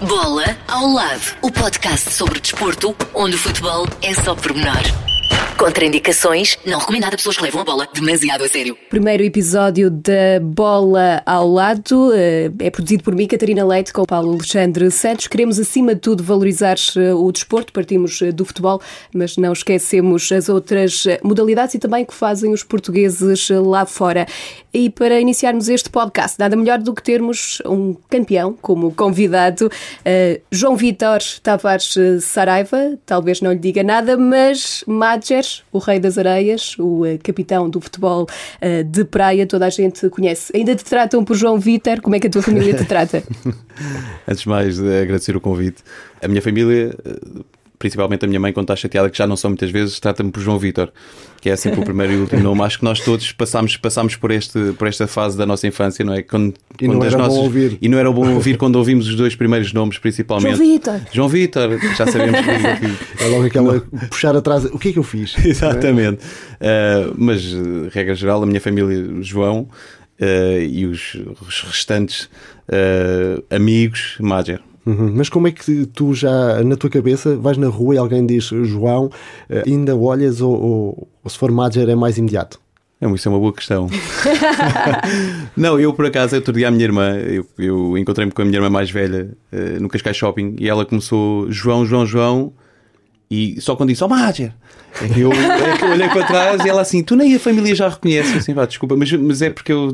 Bola ao lado, o podcast sobre desporto, onde o futebol é só pormenor. Contraindicações, não recomendado a pessoas que levam a bola demasiado a sério. Primeiro episódio da Bola ao Lado eh, é produzido por mim, Catarina Leite, com o Paulo Alexandre Santos. Queremos, acima de tudo, valorizar eh, o desporto, partimos eh, do futebol, mas não esquecemos as outras modalidades e também que fazem os portugueses lá fora. E para iniciarmos este podcast, nada melhor do que termos um campeão como convidado, João Vitor Tavares Saraiva, talvez não lhe diga nada, mas Madger, o rei das areias, o uh, capitão do futebol uh, de praia, toda a gente conhece. Ainda te tratam por João Vitor? Como é que a tua família te trata? Antes de mais, agradecer o convite. A minha família principalmente a minha mãe, quando está chateada, que já não são muitas vezes, trata-me por João Vitor, que é sempre o primeiro e o último nome. Acho que nós todos passámos, passámos por, este, por esta fase da nossa infância, não é? Quando, e não era nossas... bom ouvir. E não era bom ouvir quando ouvimos os dois primeiros nomes, principalmente. João Vitor. João Vitor, já sabemos que é logo aquela não. puxar atrás, o que é que eu fiz? Exatamente. É? Uh, mas, regra geral, a minha família, João, uh, e os, os restantes uh, amigos, Mager. Uhum. Mas como é que tu já, na tua cabeça, vais na rua e alguém diz João, eh, ainda olhas ou, ou, ou se for Major é mais imediato? Não, isso é uma boa questão. não, eu por acaso, outro dia a minha irmã, eu, eu encontrei-me com a minha irmã mais velha uh, no Cascais Shopping e ela começou João, João, João e só quando disse, oh Major, é que eu, é que eu olhei para trás e ela assim, tu nem a família já reconhece. Assim, pá, desculpa, mas, mas é porque eu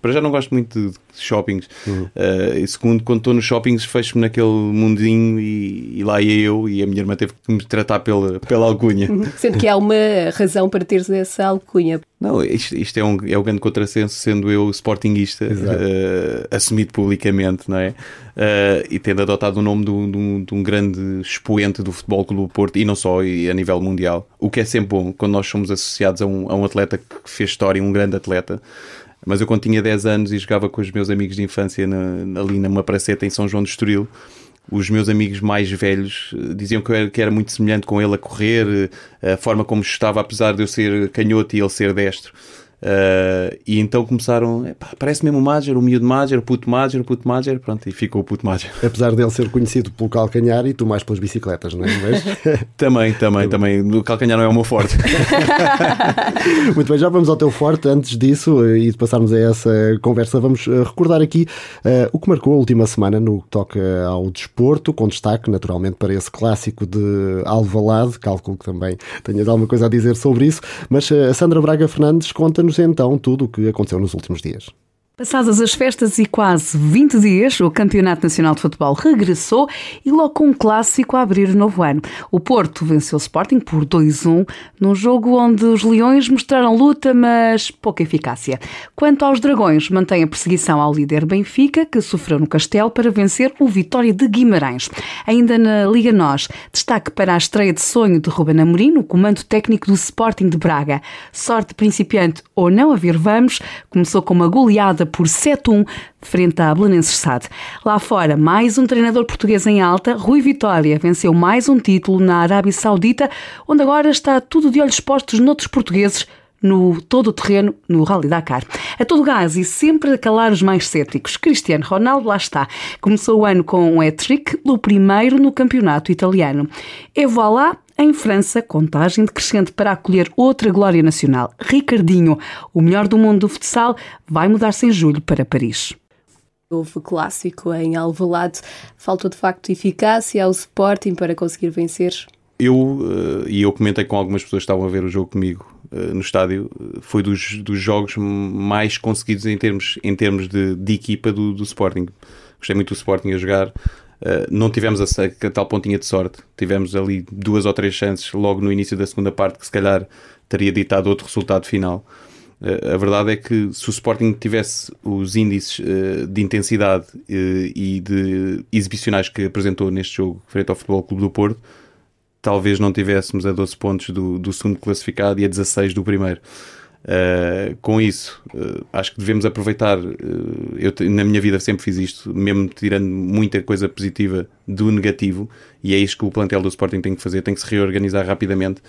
para já não gosto muito de shoppings. Uhum. Uh, e segundo, quando estou nos shoppings, fecho-me naquele mundinho e, e, lá ia eu e a minha irmã teve que me tratar pela, pela alcunha. Uhum. Sendo que há uma razão para teres essa alcunha. Não, isto, isto é, um, é o grande contrassenso, sendo eu sportinguista, uh, assumido publicamente, não é? Uh, e tendo adotado o nome de um, de um grande expoente do Futebol Clube do Porto, e não só, e a nível mundial. O que é sempre bom quando nós somos associados a um, a um atleta que fez história, um grande atleta. Mas eu, quando tinha 10 anos e jogava com os meus amigos de infância na, ali numa praceta em São João do Estoril, os meus amigos mais velhos eh, diziam que eu era, que era muito semelhante com ele a correr, eh, a forma como estava, apesar de eu ser canhoto e ele ser destro. Uh, e então começaram, epá, parece mesmo o Major, o miúdo Major, o puto Major, o puto Major, pronto, e ficou o puto Major. Apesar dele ser conhecido pelo calcanhar e tu mais pelas bicicletas, não é? Mas... também, também, também. O calcanhar não é o meu forte. Muito bem, já vamos ao teu forte. Antes disso e de passarmos a essa conversa, vamos eh, recordar aqui uh, o que marcou a última semana no que toca ao desporto, com destaque naturalmente para esse clássico de Alvalade. Cálculo que também tenhas alguma coisa a dizer sobre isso. Mas a Sandra Braga Fernandes conta Conta-nos então tudo o que aconteceu nos últimos dias. Passadas as festas e quase 20 dias, o Campeonato Nacional de Futebol regressou e logo com um clássico a abrir o novo ano. O Porto venceu o Sporting por 2-1, num jogo onde os Leões mostraram luta, mas pouca eficácia. Quanto aos Dragões, mantém a perseguição ao líder Benfica, que sofreu no Castelo para vencer o Vitória de Guimarães. Ainda na Liga NOS, destaque para a estreia de sonho de Ruben Amorim no comando técnico do Sporting de Braga. Sorte principiante ou não a vir vamos, começou com uma goleada por 7-1 frente à Belenenses SAD. Lá fora, mais um treinador português em alta, Rui Vitória, venceu mais um título na Arábia Saudita, onde agora está tudo de olhos postos noutros portugueses no todo o terreno no Rally Dakar. A todo gás e sempre a calar os mais céticos, Cristiano Ronaldo lá está. Começou o ano com um hat-trick, o primeiro no campeonato italiano. E voilà, em França, contagem decrescente para acolher outra glória nacional. Ricardinho, o melhor do mundo do futsal, vai mudar-se em julho para Paris. Houve clássico em Alvalade. Faltou de facto eficácia ao Sporting para conseguir vencer? Eu, eh, e eu comentei com algumas pessoas que estavam a ver o jogo comigo eh, no estádio, eh, foi dos, dos jogos mais conseguidos em termos, em termos de, de equipa do, do Sporting. Gostei muito do Sporting a jogar. Uh, não tivemos a, a, tal pontinha de sorte. Tivemos ali duas ou três chances logo no início da segunda parte que se calhar teria ditado outro resultado final. Uh, a verdade é que se o Sporting tivesse os índices uh, de intensidade e de exibicionais que apresentou neste jogo frente ao Futebol Clube do Porto, talvez não tivéssemos a 12 pontos do, do segundo classificado e a 16 do primeiro. Uh, com isso, uh, acho que devemos aproveitar. Uh, eu, na minha vida, sempre fiz isto, mesmo tirando muita coisa positiva do negativo, e é isto que o plantel do Sporting tem que fazer: tem que se reorganizar rapidamente,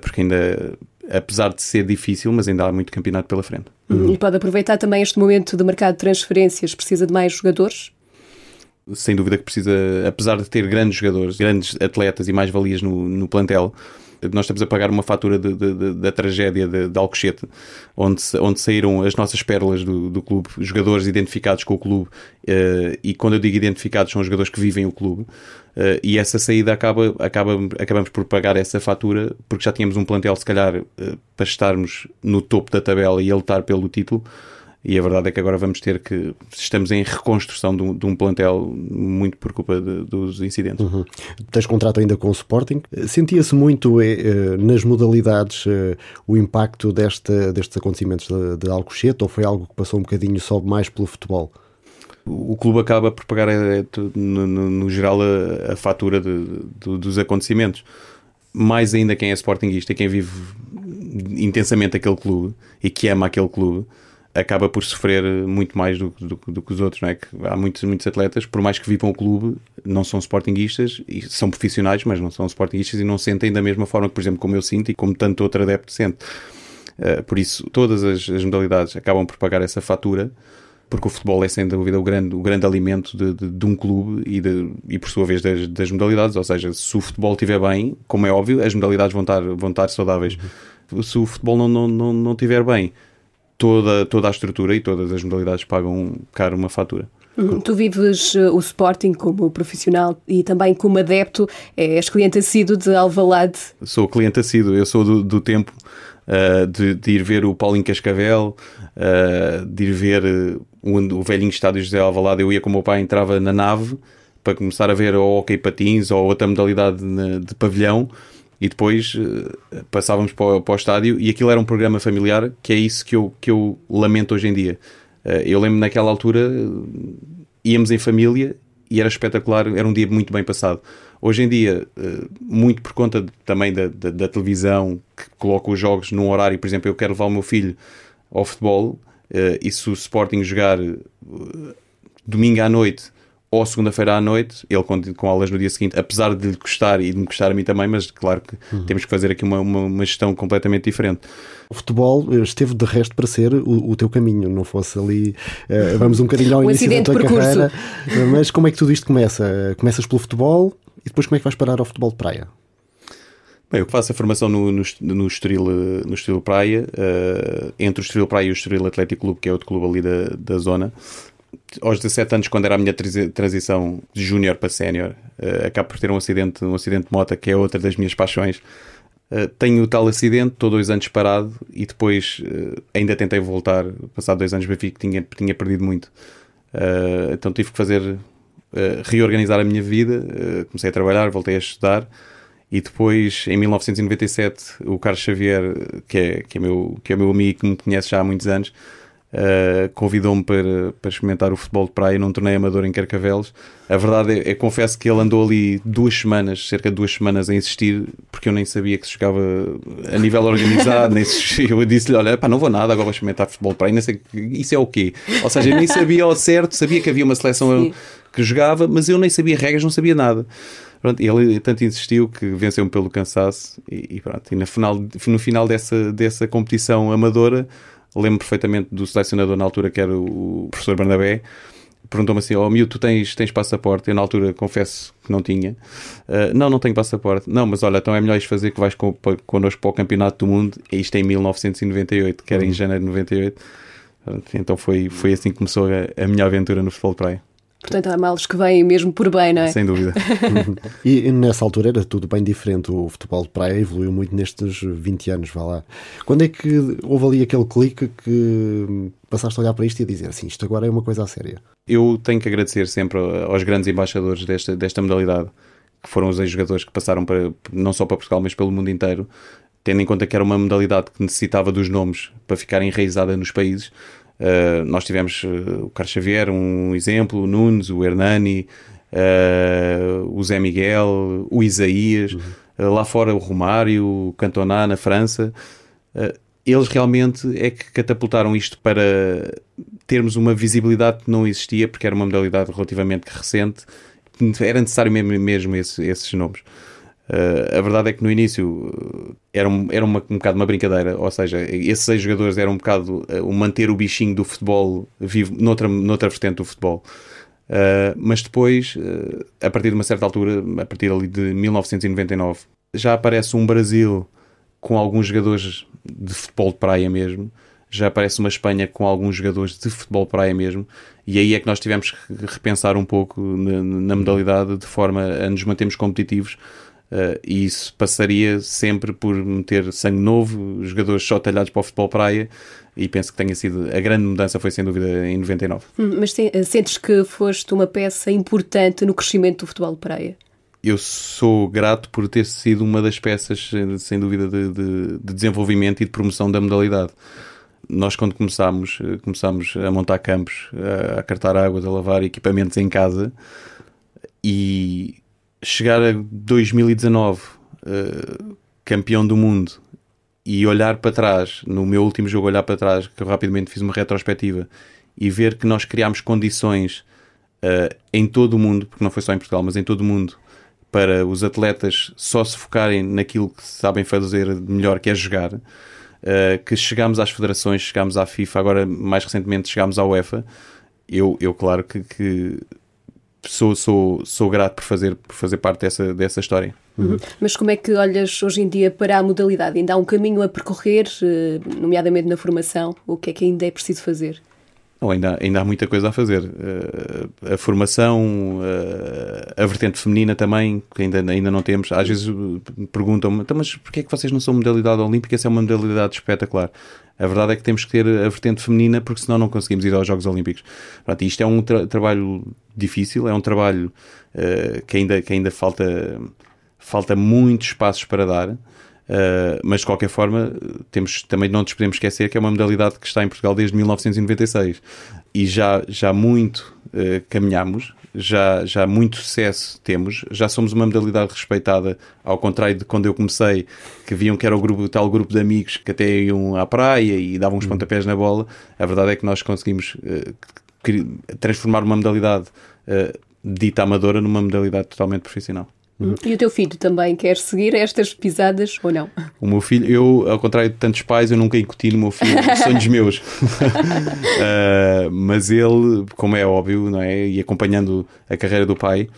porque ainda, apesar de ser difícil, mas ainda há muito campeonato pela frente. Uhum. E pode aproveitar também este momento de mercado de transferências, precisa de mais jogadores? sem dúvida que precisa, apesar de ter grandes jogadores, grandes atletas e mais-valias no, no plantel, nós estamos a pagar uma fatura de, de, de, da tragédia de, Alcochete, onde, onde saíram as nossas pérolas do, do clube, jogadores identificados com o clube, uh, e quando eu digo identificados, são os jogadores que vivem o clube, uh, e essa saída acaba, acaba, acabamos por pagar essa fatura, porque já tínhamos um plantel, se calhar, uh, para estarmos no topo da tabela e a lutar pelo título. E a verdade é que agora vamos ter que. Estamos em reconstrução de um, de um plantel muito por culpa de, dos incidentes. Uhum. Tens contrato ainda com o Sporting. Sentia-se muito eh, eh nas modalidades eh, o impacto desta, destes acontecimentos de, de Alcochete ou foi algo que passou um bocadinho só mais pelo futebol? O clube acaba por pagar, eh, no, no, no geral, a, a fatura de, de, dos acontecimentos. Mais ainda quem é sportinguista e quem vive intensamente aquele clube e que ama aquele clube acaba por sofrer muito mais do, do, do, que os outros, não é? Que há muitos, muitos atletas, por mais que vivam o clube, não são sportinguistas e são profissionais, mas não são sportinguistas e não sentem da mesma forma que, por exemplo, como eu sinto e como tanto outro adepto sente. Uh, por isso, todas as, as, modalidades acabam por pagar essa fatura, porque o futebol é sem dúvida o grande, o grande alimento de, de, de um clube e, de, e, por sua vez, das, das, modalidades. Ou seja, se o futebol estiver bem, como é óbvio, as modalidades vão estar, vão estar saudáveis. Se o futebol não, não, não, não estiver bem, toda, toda a estrutura e todas as modalidades pagam caro uma fatura. Uhum. Tu vives uh, o Sporting como profissional e também como adepto. És cliente assíduo de Alvalade? Sou cliente assíduo. Eu sou do, do tempo uh, de, de, ir ver o Paulinho Cascavel, uh, de ir ver o, o velhinho estádio José Alvalade. Eu ia com o meu pai, entrava na nave para começar a ver o hockey patins ou outra modalidade de pavilhão e depois uh, passávamos para o, para o, estádio e aquilo era um programa familiar que é isso que eu, que eu lamento hoje em dia. Uh, eu lembro naquela altura uh, íamos em família e era espetacular, era um dia muito bem passado. Hoje em dia, muito por conta também da, da, da, televisão que coloca os jogos num horário, por exemplo, eu quero levar o meu filho ao futebol e se o Sporting jogar domingo à noite ou segunda-feira à noite, ele com, com, aulas no dia seguinte, apesar de lhe custar e de me custar a mim também, mas claro que uhum. temos que fazer aqui uma, uma, uma, gestão completamente diferente. O futebol eh, esteve de resto para ser o, o teu caminho, não fosse ali, uh, vamos um bocadinho ao início da tua carreira, mas como é que tudo isto começa? Começas pelo futebol e depois como é que vais parar ao futebol de praia? Bem, eu faço a formação no, no, no, Estoril, no Estoril Praia, uh, entre o Estoril Praia e o Estoril Atlético Clube, que é outro clube ali da, da zona aos 17 anos, quando era a minha transição de júnior para sénior, uh, acabo por ter um acidente, um acidente de moto, que é outra das minhas paixões. Uh, tenho o tal acidente, estou dois anos parado e depois uh, ainda tentei voltar. Passado dois anos, vi que tinha, tinha perdido muito. Uh, então tive que fazer, reorganizar a minha vida. comecei a trabalhar, voltei a estudar e depois, em 1997, o Carlos Xavier, que é, que é, meu, que é meu amigo que me conhece já há muitos anos, Uh, convidou-me para, para experimentar o futebol de praia num torneio amador em Carcavelos. A verdade é, é, confesso que ele andou ali duas semanas, cerca de duas semanas, a insistir, porque eu nem sabia que se jogava a nível organizado. nem se, eu disse-lhe: Olha, pá, não vou nada, agora vou experimentar futebol de praia. Nem sei, isso é o quê? Ou seja, eu nem sabia ao certo, sabia que havia uma seleção Sim. que jogava, mas eu nem sabia regras, não sabia nada. Pronto, ele tanto insistiu que venceu-me pelo cansaço e, e, pronto. E no final, no final dessa, dessa competição amadora lembro perfeitamente do selecionador na altura, que era o professor Bernabé, perguntou-me assim: Ó oh, miúdo, tu tens, tens passaporte? Eu na altura confesso que não tinha. Uh, não, não tenho passaporte. Não, mas olha, então é melhor isto fazer que vais com, para, connosco para o Campeonato do Mundo. E isto é em 1998, que era em uhum. janeiro de 98. Então foi, foi assim que começou a, a minha aventura no futebol de praia. Portanto, há males que vêm mesmo por bem, não é? Sem dúvida. e nessa altura era tudo bem diferente. O futebol de praia evoluiu muito nestes 20 anos, vá lá. Quando é que houve ali aquele clique que passaste a olhar para isto e a dizer assim, isto agora é uma coisa a séria? Eu tenho que agradecer sempre aos grandes embaixadores desta, desta modalidade, que foram os ex-jogadores que passaram para, não só para Portugal, mas pelo mundo inteiro, tendo em conta que era uma modalidade que necessitava dos nomes para ficar enraizada nos países Uh, nós tivemos uh, o Carlos Xavier, um exemplo, o Nunes, o Hernani, uh, o Zé Miguel, o Isaías, uhum. lá fora o Romário, o Cantona na França. eles realmente é que catapultaram isto para termos uma visibilidade que não existia, porque era uma modalidade relativamente recente, era necessário mesmo, mesmo esses, esses nomes. Uh, a verdade é que no início eh, era, um, era uma, um bocado uma brincadeira, ou seja, esses seis jogadores eram um bocado uh, o manter o bichinho do futebol vivo noutra, noutra vertente do futebol. Uh, mas depois, a partir de uma certa altura, a partir ali de 1999, já aparece um Brasil com alguns jogadores de futebol de praia mesmo, já aparece uma Espanha com alguns jogadores de futebol de praia mesmo, e aí é que nós tivemos que repensar um pouco na, na modalidade de forma a nos mantermos competitivos. Uh, e isso passaria sempre por meter sangue novo, jogadores só talhados para o futebol praia, e penso que tenha sido a grande mudança foi sem dúvida em 99. Hum, mas sentes que foste uma peça importante no crescimento do futebol praia? Eu sou grato por ter sido uma das peças, sem dúvida, de, de, de desenvolvimento e de promoção da modalidade nós quando começámos, eh, começámos a montar campos, a cartar águas, a lavar equipamentos em casa e chegar a 2019 uh, eh, campeão do mundo e olhar para trás, no meu último jogo olhar para trás, que eu rapidamente fiz uma retrospectiva e ver que nós criámos condições uh, em todo o mundo, porque não foi só em Portugal, mas em todo o mundo, para os atletas só se focarem naquilo que sabem fazer melhor, que é jogar uh, que chegámos às federações, chegámos à FIFA, agora mais recentemente chegámos à UEFA. Eu, eu claro que, que sou, sou, sou grato por fazer, por fazer parte dessa, dessa história. Uhum. Mas como é que olhas hoje em dia para a modalidade? Ainda há um caminho a percorrer, eh, nomeadamente na formação? O que é que ainda é preciso fazer? Não, ainda, ainda há muita coisa a fazer. Uh, a formação, uh, a vertente feminina também, que ainda, ainda não temos. Às vezes perguntam-me, então, mas porquê é que vocês não são modalidade olímpica? Essa é uma modalidade espetacular. A verdade é que temos que ter a vertente feminina porque senão não conseguimos ir aos Jogos Olímpicos. Pronto, isto é um tra trabalho difícil, é um trabalho uh, que, ainda, que ainda falta, falta muitos passos para dar. Uh, mas de qualquer forma, temos, também não nos podemos esquecer que é uma modalidade que está em Portugal desde 1996 e já, já muito uh, caminhamos, já, já muito sucesso temos, já somos uma modalidade respeitada, ao contrário de quando eu comecei, que viam que era o, grupo, tal grupo de amigos que até iam à praia e davam uns hum. pontapés na bola. A verdade é que nós conseguimos uh, transformar uma modalidade dita amadora numa modalidade totalmente profissional. Uhum. E o teu filho também quer seguir estas pisadas ou não? O meu filho, eu, ao contrário de tantos pais, eu nunca incuti no meu filho sonhos meus. uh, mas ele, como é óbvio, não é? E acompanhando a carreira do pai,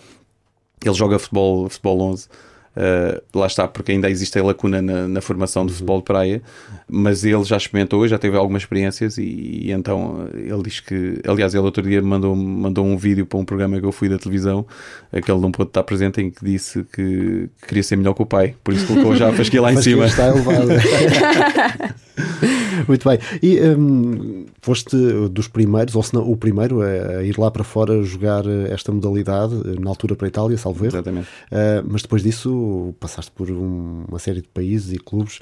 ele joga futebol, futebol 11 Uh, lá está, porque ainda existe a lacuna na, na, formação de uhum. futebol de praia, mas ele já experimentou, já teve algumas experiências e, e então ele diz que, aliás, ele outro dia mandou, mandou um vídeo para um programa que eu fui da televisão, aquele não pôde estar presente, em que disse que, que queria ser melhor que o pai, por isso colocou já a fasquia lá em cima. Está elevado. Muito bem. E um, foste dos primeiros, ou se não o primeiro, a, ir lá para fora jogar esta modalidade, na altura para a Itália, salvo erro. Exatamente. Uh, mas depois disso passaste por um, uma série de países e clubes,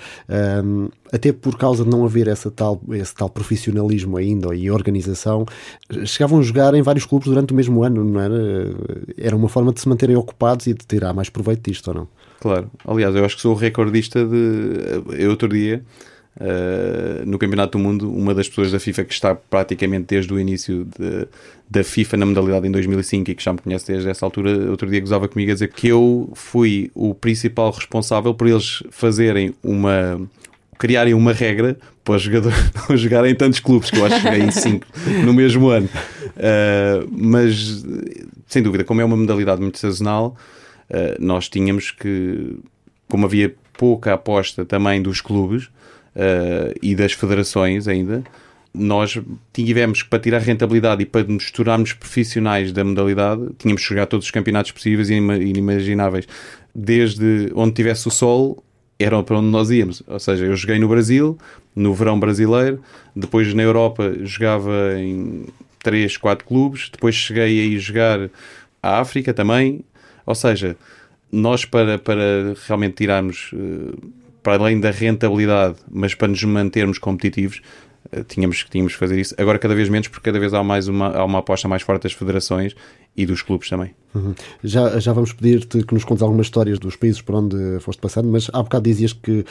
um, até por causa de não haver essa tal, esse tal profissionalismo ainda e organização, chegavam a jogar em vários clubes durante o mesmo ano, não era? Era uma forma de se manterem ocupados e de tirar mais proveito disto, ou não? Claro. Aliás, eu acho que sou recordista de. Eu outro dia Uh, no Campeonato do Mundo, uma das pessoas da FIFA que está praticamente desde o início de, da FIFA na modalidade em 2005 e que já me conhece desde essa altura, outro dia gozava comigo a dizer que eu fui o principal responsável por eles fazerem uma. criarem uma regra para os jogadores não jogarem em tantos clubes, que eu acho que joguei em 5 no mesmo ano. Uh, mas, sem dúvida, como é uma modalidade muito sazonal, uh, nós tínhamos que, como havia pouca aposta também dos clubes, uh, e das federações ainda, nós tivemos que, para tirar rentabilidade e para nos tornarmos profissionais da modalidade, tínhamos que jogar todos os campeonatos possíveis e inimagináveis. Desde onde tivesse o sol, era para onde nós íamos. Ou seja, eu joguei no Brasil, no verão brasileiro, depois na Europa jogava em 3, 4 clubes, depois cheguei a ir jogar à África também. Ou seja, nós para, para realmente tirarmos. Uh, para além da rentabilidade, mas para nos mantermos competitivos, eh, tínhamos, tínhamos que fazer isso. Agora, cada vez menos, porque cada vez há, mais uma, há uma aposta mais forte das federações e dos clubes também. Uhum. Já, já vamos pedir-te que nos contes algumas histórias dos países por onde foste passando, mas há bocado dizias que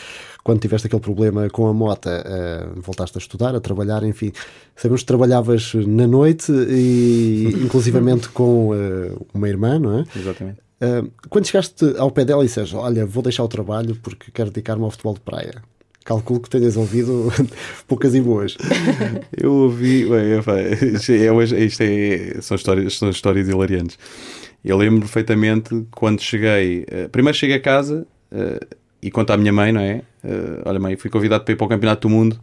quando tiveste aquele problema com a mota, uh, voltaste a estudar, a trabalhar, enfim. Sabemos que trabalhavas na noite e inclusivamente com uh, uma irmã, não é? Exatamente. Uh, quando chegaste ao pé dela e disseste, olha, vou deixar o trabalho porque quero dedicar-me ao futebol de praia, Calculo que tenhas ouvido poucas e boas. Eu ouvi. Bem, isto, é, isto é, são, histórias, são histórias hilariantes. Eu lembro perfeitamente quando cheguei. Uh, primeiro cheguei a casa uh, e conto à minha mãe, não é? Olha, mãe, fui convidado para ir para o Campeonato do Mundo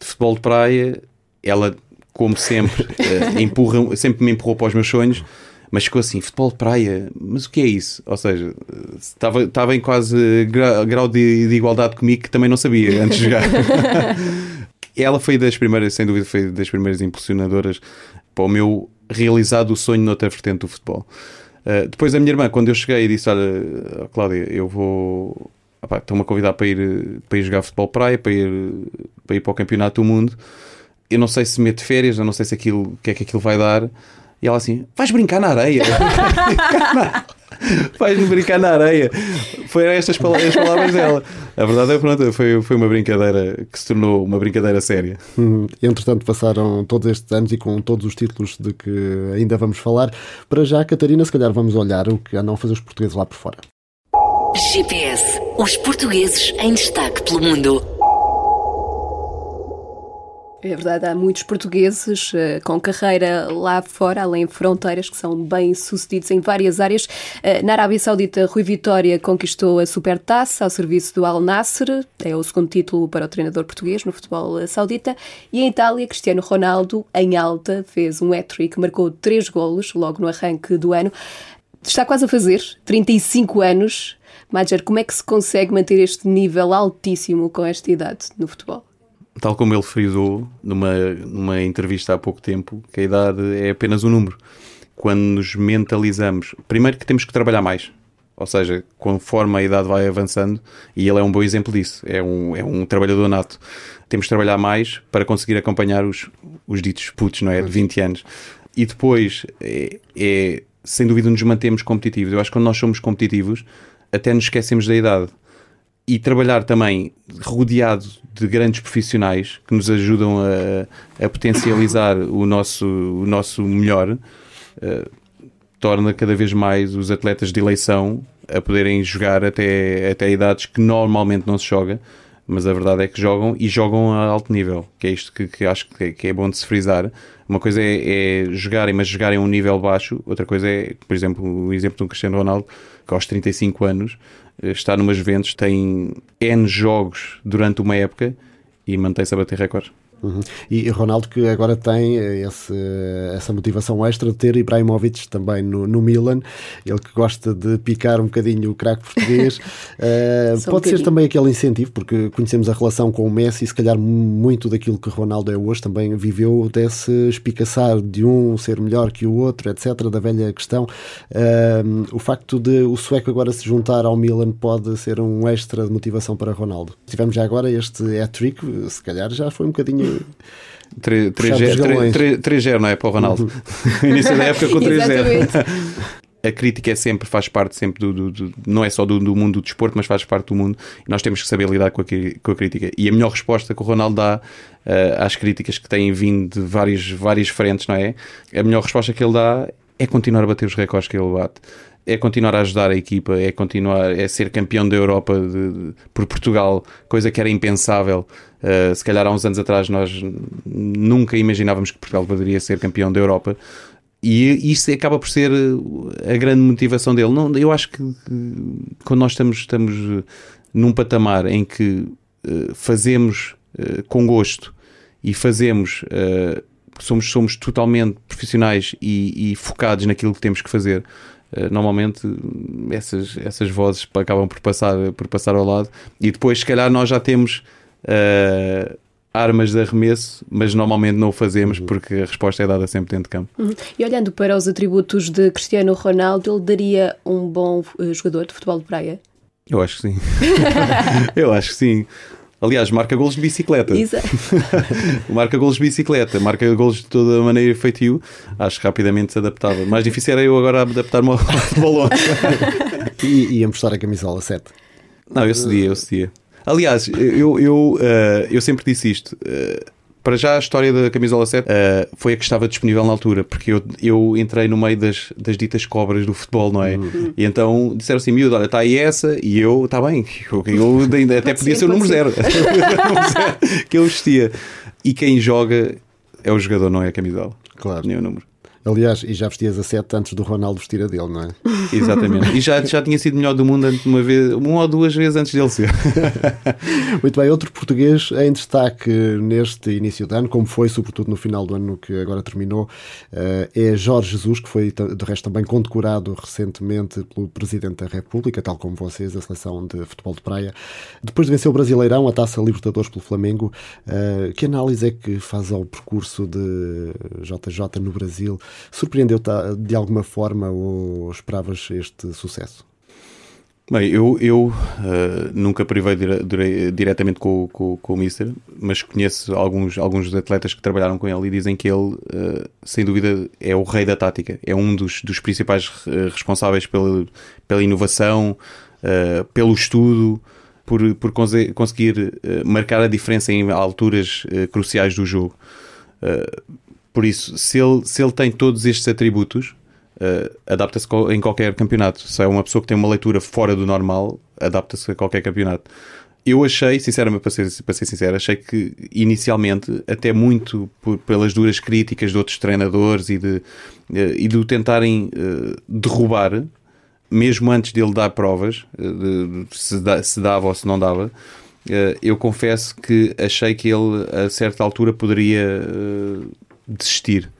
de Futebol de Praia. Ela, como sempre, empurra, sempre me empurrou para os meus sonhos mas ficou assim, futebol de praia, mas o que é isso? Ou seja, estava, estava em quase grau de, de igualdade comigo que também não sabia antes de jogar. Ela foi das primeiras, sem dúvida, foi das primeiras impulsionadoras para o meu realizado o sonho noutra vertente do futebol. Uh, depois a minha irmã, quando eu cheguei, disse: Olha, Cláudia, eu vou. Estão-me a convidar para ir, para ir jogar futebol praia, para ir, para ir para o Campeonato do Mundo. Eu não sei se meto férias, eu não sei se aquilo, o que é que aquilo vai dar. E ela assim, vais brincar na areia. vais brincar na areia. Foram estas palavras, as palavras dela. A verdade é pronto, foi, foi uma brincadeira que se tornou uma brincadeira séria. Hum, entretanto, passaram todos estes anos e com todos os títulos de que ainda vamos falar. Para já, Catarina, se calhar vamos olhar o que andam a fazer os portugueses lá por fora. GPS, os portugueses em destaque pelo mundo. É verdade, há muitos portugueses uh, com carreira lá fora, além de fronteiras, que são bem sucedidos em várias áreas. Uh, na Arábia Saudita, Rui Vitória conquistou a Supertaça ao serviço do Al Nasser, é o segundo título para o treinador português no futebol saudita. E em Itália, Cristiano Ronaldo, em alta, fez um hat-trick, marcou três golos logo no arranque do ano. Está quase a fazer 35 anos. Madger, como é que se consegue manter este nível altíssimo com esta idade no futebol? Tal como ele frisou numa, numa entrevista há pouco tempo, que a idade é apenas um número. Quando nos mentalizamos, primeiro que temos que trabalhar mais. Ou seja, conforme a idade vai avançando, e ele é um bom exemplo disso, é um, é um trabalhador nato. Temos que trabalhar mais para conseguir acompanhar os, os ditos putos, não é? De 20 anos. E depois, é, é sem dúvida, nos mantemos competitivos. Eu acho que quando nós somos competitivos, até nos esquecemos da idade e trabalhar também rodeado de grandes profissionais que nos ajudam a, a potencializar o nosso, o nosso melhor uh, torna cada vez mais os atletas de eleição a poderem jogar até, até idades que normalmente não se joga, mas a verdade é que jogam e jogam a alto nível, que é isto que, que acho que é, que é, bom de se frisar. Uma coisa é, é, jogarem, mas jogarem a um nível baixo, outra coisa é, por exemplo, o exemplo de um Cristiano Ronaldo, que aos 35 anos está numa Juventus, tem N jogos durante uma época e mantém-se a bater recordes. Uhum. E Ronaldo que agora tem esse, essa motivação extra de ter Ibrahimovic também no, no Milan, ele que gosta de picar um bocadinho o craque português. uh, pode um ser também aquele incentivo, porque conhecemos a relação com o Messi se calhar muito daquilo que Ronaldo é hoje também viveu desse espicaçar de um ser melhor que o outro, etc. Da velha questão. Uh, o facto de o sueco agora se juntar ao Milan pode ser um extra de motivação para Ronaldo.Tivemos já agora este hat-trick, se calhar já foi um bocadinho 3-0, não é? Para o Ronaldo. Uhum. Início da época com 3-0. a crítica é sempre, faz parte sempre do, do, do não é só do, do, mundo do desporto, mas faz parte do mundo e nós temos que saber lidar com a, com a crítica. E a melhor resposta que o Ronaldo dá uh, às críticas que têm vindo de vários, várias frentes, não é? A melhor resposta que ele dá é continuar a bater os recordes que ele bate é continuar a ajudar a equipa, é continuar, é ser campeão da Europa de, de, por Portugal, coisa que era impensável. Uh, se calhar há uns anos atrás nós nunca imaginávamos que Portugal poderia ser campeão da Europa. E isso acaba por ser a grande motivação dele. Não, eu acho que, quando nós estamos, estamos num patamar em que uh, fazemos uh, com gosto e fazemos somos, somos totalmente profissionais e, e, focados naquilo que temos que fazer, eh, normalmente essas, essas vozes acabam por passar, por passar ao lado e depois se calhar nós já temos uh, armas de arremesso, mas normalmente não o fazemos uhum. porque a resposta é dada sempre dentro de campo. Uhum. E olhando para os atributos de Cristiano Ronaldo, ele daria um bom uh, jogador de futebol de praia? Eu acho que sim. Eu acho que sim. Aliás, marca golos de bicicleta. Exato. marca golos de bicicleta, marca golos de toda a maneira feitio. Acho que rapidamente se adaptava. Mais difícil era eu agora adaptar-me ao futebol e, e emprestar a camisola 7. Não, eu cedia, eu cedia. Aliás, eu, eu, uh, eu sempre disse isto. Uh, para já a história da camisola 7 uh, foi a que estava disponível na altura, porque eu, eu entrei no meio das, das ditas cobras do futebol, não é? Uhum. E então disseram assim: miúdo, olha, está aí essa, e eu, está bem, eu, eu ainda, até podia ser o número zero, que eu vestia. E quem joga é o jogador, não é a camisola. Claro. Nem o número. Aliás, e já vestias a 7 antes do Ronaldo vestir a dele, não é? Exatamente. E já, já tinha sido melhor do mundo uma, vez, uma ou duas vezes antes dele ser. Muito bem, outro português em destaque neste início de ano, como foi sobretudo no final do ano que agora terminou, eh, é Jorge Jesus, que foi de resto também condecorado recentemente pelo Presidente da República, tal como vocês, a seleção de futebol de praia. Depois de vencer o Brasileirão, a Taça Libertadores pelo Flamengo, eh, que análise é que faz ao percurso de JJ no Brasil? Surpreendeu-te ah, de alguma forma ou esperavas este sucesso? Bem, eu, eu uh, nunca privei dire, dire, diretamente com, com, com, o Mister, mas conheço alguns, alguns atletas que trabalharam com ele e dizem que ele, uh, sem dúvida, é o rei da tática. É um dos, dos principais responsáveis pela, pela inovação, uh, pelo estudo, por, por conseguir marcar a diferença em alturas cruciais do jogo. Por isso, se ele, se ele tem todos estes atributos, uh, adapta-se em qualquer campeonato. Se é uma pessoa que tem uma leitura fora do normal, adapta-se a qualquer campeonato. Eu achei, sinceramente, para ser, para ser sincero, achei que inicialmente, até muito por, pelas duras críticas de outros treinadores e de, uh, e de o tentarem uh, derrubar, mesmo antes dele dar provas, de, se, da, se dava ou se não dava, eu confesso que achei que ele, a certa altura, poderia desistir.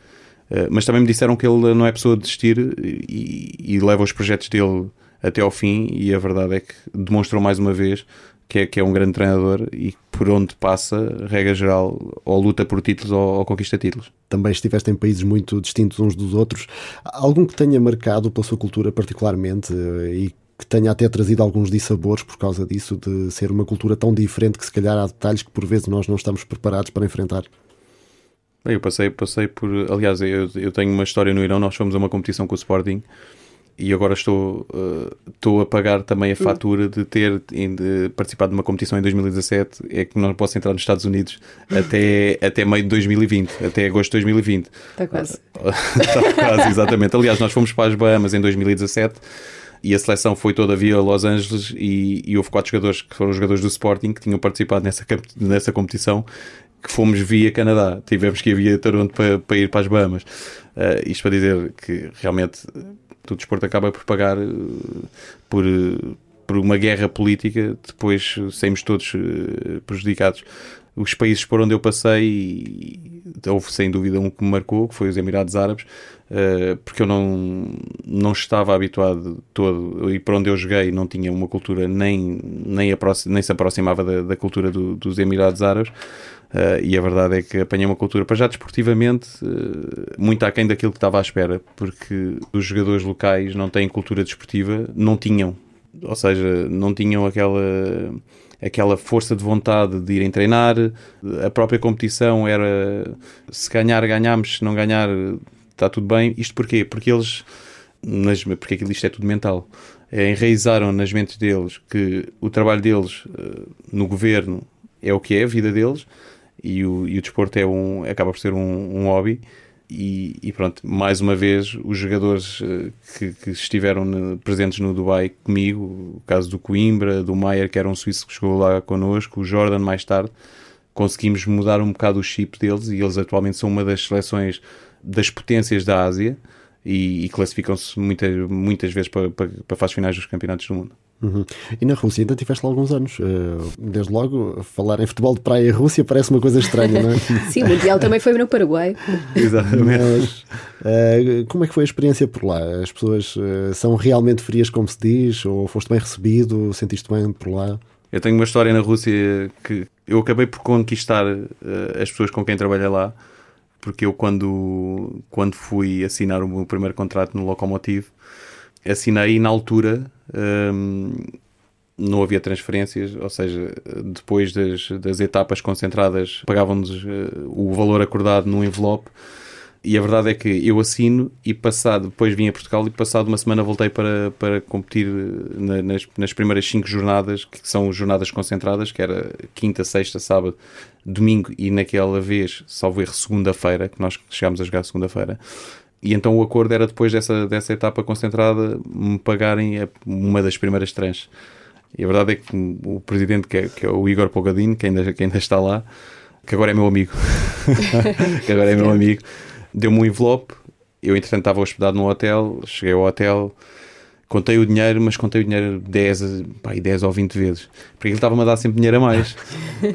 Uh, mas também me disseram que ele não é pessoa de desistir e, e, leva os projetos dele até ao fim. E a verdade é que demonstrou mais uma vez que é, que é um grande treinador e por onde passa, regra geral, ou luta por títulos ou, ou, conquista títulos. Também estiveste em países muito distintos uns dos outros. Algum que tenha marcado pela sua cultura particularmente eh, e que tenha até trazido alguns dissabores por causa disso, de ser uma cultura tão diferente que se calhar há detalhes que por vezes nós não estamos preparados para enfrentar? Eu passei, passei por. Aliás, eu, eu tenho uma história no Irão. Nós fomos a uma competição com o Sporting e agora estou, uh, estou a pagar também a fatura de ter de participado de uma competição em 2017. É que não posso entrar nos Estados Unidos até, até meio de 2020, até agosto de 2020. Está quase. Está quase, exatamente. Aliás, nós fomos para as Bahamas em 2017 e a seleção foi toda via Los Angeles e, e, houve quatro jogadores que foram jogadores do Sporting que tinham participado nessa, nessa competição que fomos via Canadá. Tivemos que ir via Toronto para, para ir para as Bahamas. Uh, isto para dizer que realmente o desporto acaba por pagar uh, por, por uma guerra política, depois saímos todos prejudicados. Os países por onde eu passei, houve sem dúvida um que me marcou, que foi os Emirados Árabes, porque eu não, não estava habituado todo, e por onde eu joguei não tinha uma cultura nem, nem, nem se aproximava da, da cultura do, dos Emirados Árabes. Uh, e a verdade é que apanhei uma cultura, para já desportivamente, uh, muito aquém daquilo que estava à espera, porque os jogadores locais não têm cultura desportiva, não tinham. Ou seja, não tinham aquela, aquela força de vontade de irem treinar. A própria competição era se ganhar, ganhamos, se não ganhar, está tudo bem. Isto porquê? Porque eles, nas, porque aquilo isto é tudo mental, é, enraizaram nas mentes deles que o trabalho deles uh, no governo é o que é, a vida deles e o, e o desporto é um, acaba por ser um, um hobby. E, e, pronto, mais uma vez, os jogadores eh, que, que estiveram no, presentes no Dubai comigo, o caso do Coimbra, do Maier, que era um suíço que chegou lá connosco, o Jordan mais tarde, conseguimos mudar um bocado o chip deles e eles atualmente são uma das seleções das potências da Ásia e, e classificam-se muitas, muitas vezes para, para, para fases finais dos campeonatos do mundo. Uhum. E na Rússia ainda tiveste lá alguns anos. Uh, desde logo, falar em futebol de praia e Rússia parece uma coisa estranha, não é? Sim, o Mundial também foi no Paraguai. Exatamente. Mas, uh, como é que foi a experiência por lá? As pessoas uh, são realmente frias, como se diz? Ou foste bem recebido? Sentiste bem por lá? Eu tenho uma história na Rússia que eu acabei por conquistar as pessoas com quem trabalhei lá, porque eu, quando, quando fui assinar o meu primeiro contrato no Lokomotiv, assinei na altura não havia transferências, ou seja, depois das, das etapas concentradas pagavam-nos uh, o valor acordado no envelope e a verdade é que eu assino e passado, depois vim a Portugal e passado uma semana voltei para, para competir na, nas, nas primeiras cinco jornadas, que são jornadas concentradas, que era quinta, sexta, sábado, domingo e naquela vez, salvo erro, segunda-feira, que nós chegámos a jogar segunda-feira. E então o acordo era depois dessa, dessa etapa concentrada me pagarem uma das primeiras trans. E a verdade é que o presidente, que é, que é o Igor Pogadino, que ainda, que ainda está lá, que agora é meu amigo, que agora é meu amigo, deu-me um envelope. Eu, entretanto, estava hospedado no hotel, cheguei ao hotel, contei o dinheiro, mas contei o dinheiro 10, pá, 10 ou 20 vezes, porque ele estava-me a dar sempre dinheiro a mais.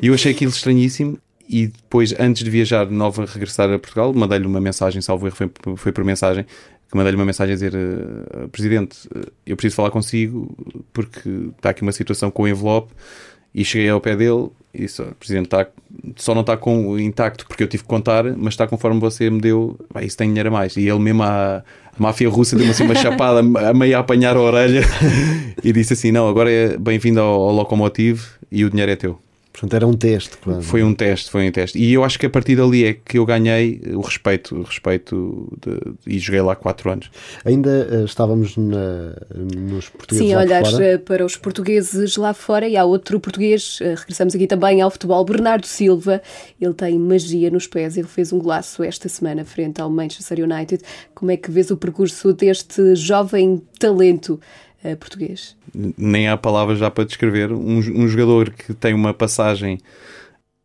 E eu achei aquilo estranhíssimo. E depois, antes de viajar de novo a regressar a Portugal, mandei-lhe uma mensagem, salvo erro, foi, foi por mensagem, que mandei-lhe uma mensagem a dizer: uh, Presidente, eu preciso falar consigo porque está aqui uma situação com o envelope. E cheguei ao pé dele e disse: Presidente, está, só não está com, intacto porque eu tive que contar, mas está conforme você me deu. Vai, isso tem dinheiro a mais. E ele mesmo, a, a máfia russa, deu-me assim uma chapada, a meio a apanhar a orelha e disse assim: Não, agora é bem-vindo ao, ao Locomotive e o dinheiro é teu. Portanto, era um teste. Claro. Foi um teste, foi um teste. E eu acho que a partir dali é que eu ganhei o respeito, o respeito de, e joguei lá quatro anos. Ainda uh, estávamos na, nos portugueses Sim, lá olhar fora. Eh, para os portugueses lá fora e há outro português, uh, regressamos aqui também ao futebol, Bernardo Silva. Ele tem magia nos pés, ele fez um golaço esta semana frente ao Manchester United. Como é que vês o percurso deste jovem talento? Uh, português. Nem há palavras já para descrever. Um, um, jogador que tem uma passagem,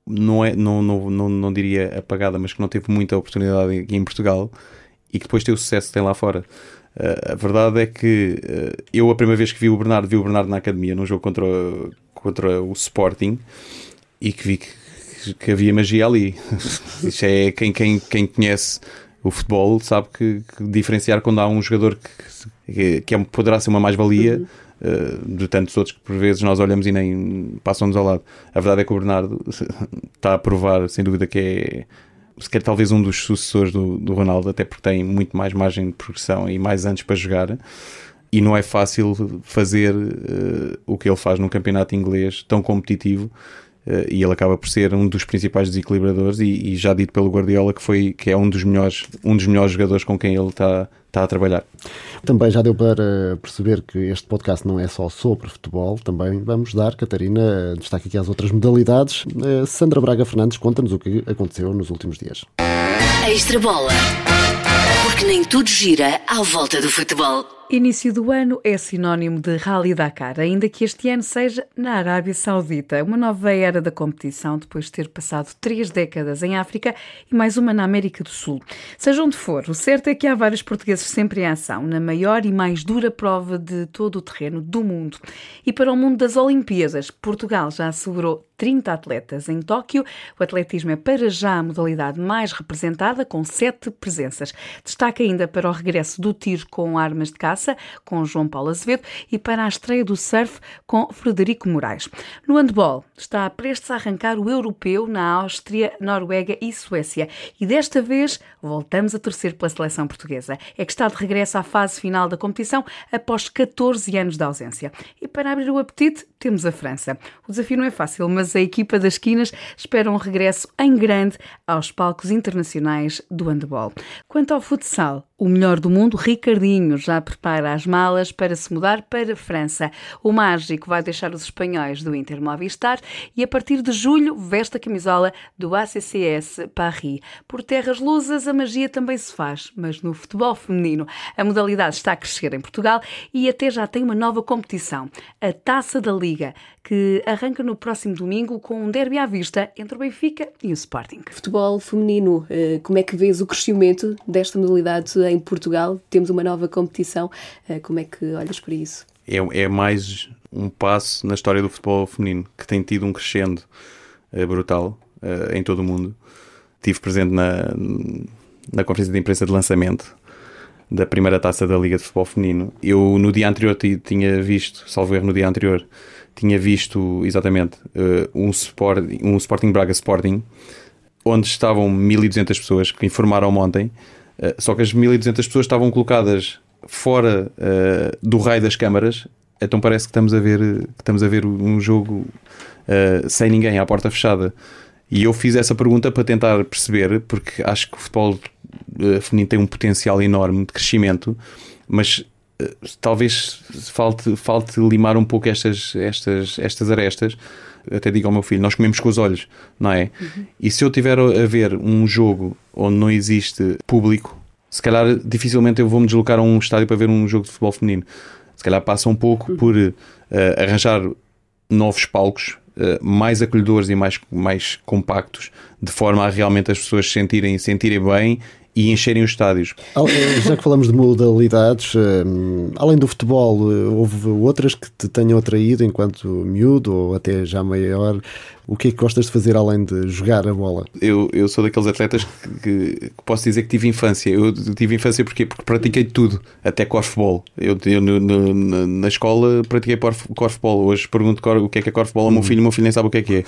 não, é, não, não, não, não diria apagada, mas que não teve muita oportunidade aqui em Portugal e que depois tem o sucesso que tem lá fora. Uh, a verdade é que uh, eu, a primeira vez que vi o Bernardo, vi o Bernardo na academia, num jogo contra, contra o Sporting, e que vi que, que havia magia ali. Isso é quem, quem, quem conhece o futebol sabe que, que, diferenciar quando há um jogador que, que é, poderá ser uma mais-valia uhum. uh, de tantos outros que por vezes nós olhamos e nem passam-nos ao lado. A verdade é que o Bernardo está a provar, sem dúvida, que é sequer talvez um dos sucessores do, do Ronaldo, até porque tem muito mais margem de progressão e mais anos para jogar. E não é fácil fazer uh, o que ele faz num campeonato inglês tão competitivo Uh, e ele acaba por ser um dos principais desequilibradores e, e, já dito pelo Guardiola que foi que é um dos melhores um dos melhores jogadores com quem ele está está a trabalhar. Também já deu para perceber que este podcast não é só sobre futebol, também vamos dar, Catarina, destaque aqui às outras modalidades. Uh, Sandra Braga Fernandes conta-nos o que aconteceu nos últimos dias. Extra bola. Porque nem tudo gira à volta do futebol. Início do ano é sinónimo de Rally Dakar, ainda que este ano seja na Arábia Saudita, uma nova era da competição depois de ter passado três décadas em África e mais uma na América do Sul. Seja onde for, o certo é que há vários portugueses sempre em ação, na maior e mais dura prova de todo o terreno do mundo. E para o mundo das Olimpíadas, Portugal já assegurou 30 atletas em Tóquio. O atletismo é para já a modalidade mais representada, com sete presenças. Destaca ainda para o regresso do tiro com armas de com João Paulo Azevedo, e para a estreia do surf com Frederico Moraes. No handball, está prestes a arrancar o europeu na Áustria, Noruega e Suécia. E desta vez voltamos a torcer pela seleção portuguesa. É que está de regresso à fase final da competição após 14 anos de ausência. E para abrir o apetite, temos a França. O desafio não é fácil, mas a equipa das esquinas espera um regresso em grande aos palcos internacionais do handball. Quanto ao futsal, o melhor do mundo, Ricardinho, já prepara as malas para se mudar para a França. O mágico vai deixar os espanhóis do Inter Movistar e a partir de julho veste a camisola do ACCS Paris. Por terras lusas a magia também se faz, mas no futebol feminino a modalidade está a crescer em Portugal e até já tem uma nova competição, a Taça da Liga, que arranca no próximo domingo com um derby à vista entre o Benfica e o Sporting. Futebol feminino, eh, como é que vês o crescimento desta modalidade em Portugal? Temos uma nova competição, eh, como é que olhas para isso? É, é mais um passo na história do futebol feminino que tem tido um crescendo uh, brutal uh, em todo o mundo. Estive presente na, na conferência de imprensa de lançamento da primeira taça da Liga de Futebol Feminino. Eu no dia anterior tinha visto, salvo erro no dia anterior, tinha visto exatamente um, sport, um Sporting Braga Sporting, onde estavam 1200 pessoas que informaram ontem, uh, só que as 1200 pessoas estavam colocadas fora uh, do raio das câmaras, então parece que estamos a ver, estamos a ver um jogo sem ninguém, à porta fechada. E eu fiz essa pergunta para tentar perceber, porque acho que o futebol uh, feminino tem um potencial enorme de crescimento, mas uh, talvez falte, falte limar um pouco estas, estas, estas arestas. Até digo ao meu filho, nós comemos com os olhos, não é? Uhum. E se eu tiver a ver um jogo onde não existe público, se calhar dificilmente eu vou me deslocar a um estádio para ver um jogo de futebol feminino. Se calhar passa um pouco uhum. por uh, arranjar novos palcos uh, mais acolhedores e mais, mais compactos, de forma a realmente as pessoas se sentirem, sentirem bem e encherem os estádios. Eh, já que falamos de modalidades, além do futebol, houve outras que te tenham atraído enquanto miúdo ou até já maior? O que é que gostas de fazer além de jogar a bola? Eu, eu sou daqueles atletas que, que, que posso dizer que tive infância. Eu tive infância porquê? porque pratiquei tudo, até corfball. Eu, eu no, no, na escola pratiquei corfball. Hoje pergunto o que é que é corfball ao meu filho, o meu filho nem sabe o que é que é.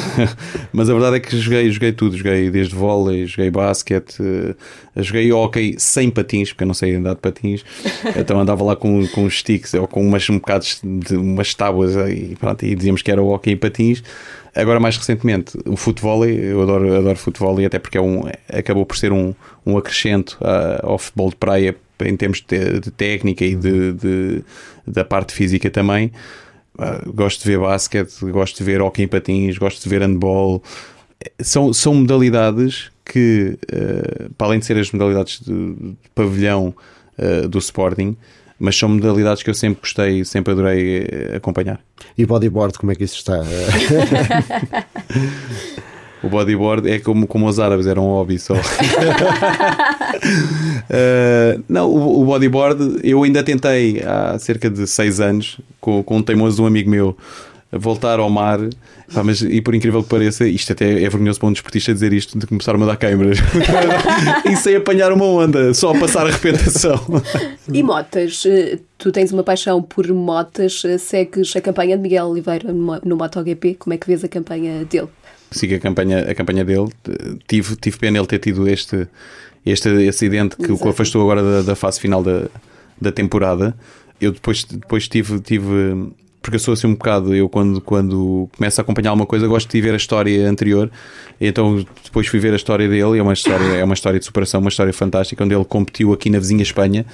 Mas a verdade é que joguei, joguei tudo. Joguei desde vôlei, joguei basquete, uh, joguei hockey sem patins, porque eu não sei andar de patins. Então andava lá com, com sticks ou com umas, um bocados de umas tábuas e, pronto, e dizíamos que era hockey em patins. Agora, mais recentemente, o futebol, eu adoro, adoro futebol e até porque é um, acabou por ser um, um acrescento uh, ao futebol de praia em termos de, de técnica e de, de, da parte física também. Uh, gosto de ver basquete, gosto de ver hockey em patins, gosto de ver handball. São, são modalidades que, uh, para além de ser as modalidades de, de pavilhão uh, do Sporting, mas são modalidades que eu sempre gostei, sempre adorei eh, acompanhar. E bodyboard, como é que isso está? o bodyboard é como, como os árabes, era um hobby só. uh, não, o, o, bodyboard eu ainda tentei há cerca de 6 anos com, com um teimoso de um amigo meu voltar ao mar. Pá, mas, e por incrível que pareça, isto até é vergonhoso para um desportista dizer isto, de começar a dar câimbras e sem apanhar uma onda, só a passar a arrebentação. E motas? Eh, tu tens uma paixão por motas, eh, segues a campanha de Miguel Oliveira no MotoGP, como é que vês a campanha dele? Sigo a campanha, a campanha dele, tive, tive pena ele ter tido este, este acidente que Exato. o afastou agora da, da fase final da, da temporada. Eu depois, depois tive, tive porque eu sou assim um bocado, eu quando, quando começo a acompanhar alguma coisa gosto de ver a história anterior, então depois fui ver a história dele, é uma história, é uma história de superação, uma história fantástica, onde ele competiu aqui na vizinha Espanha,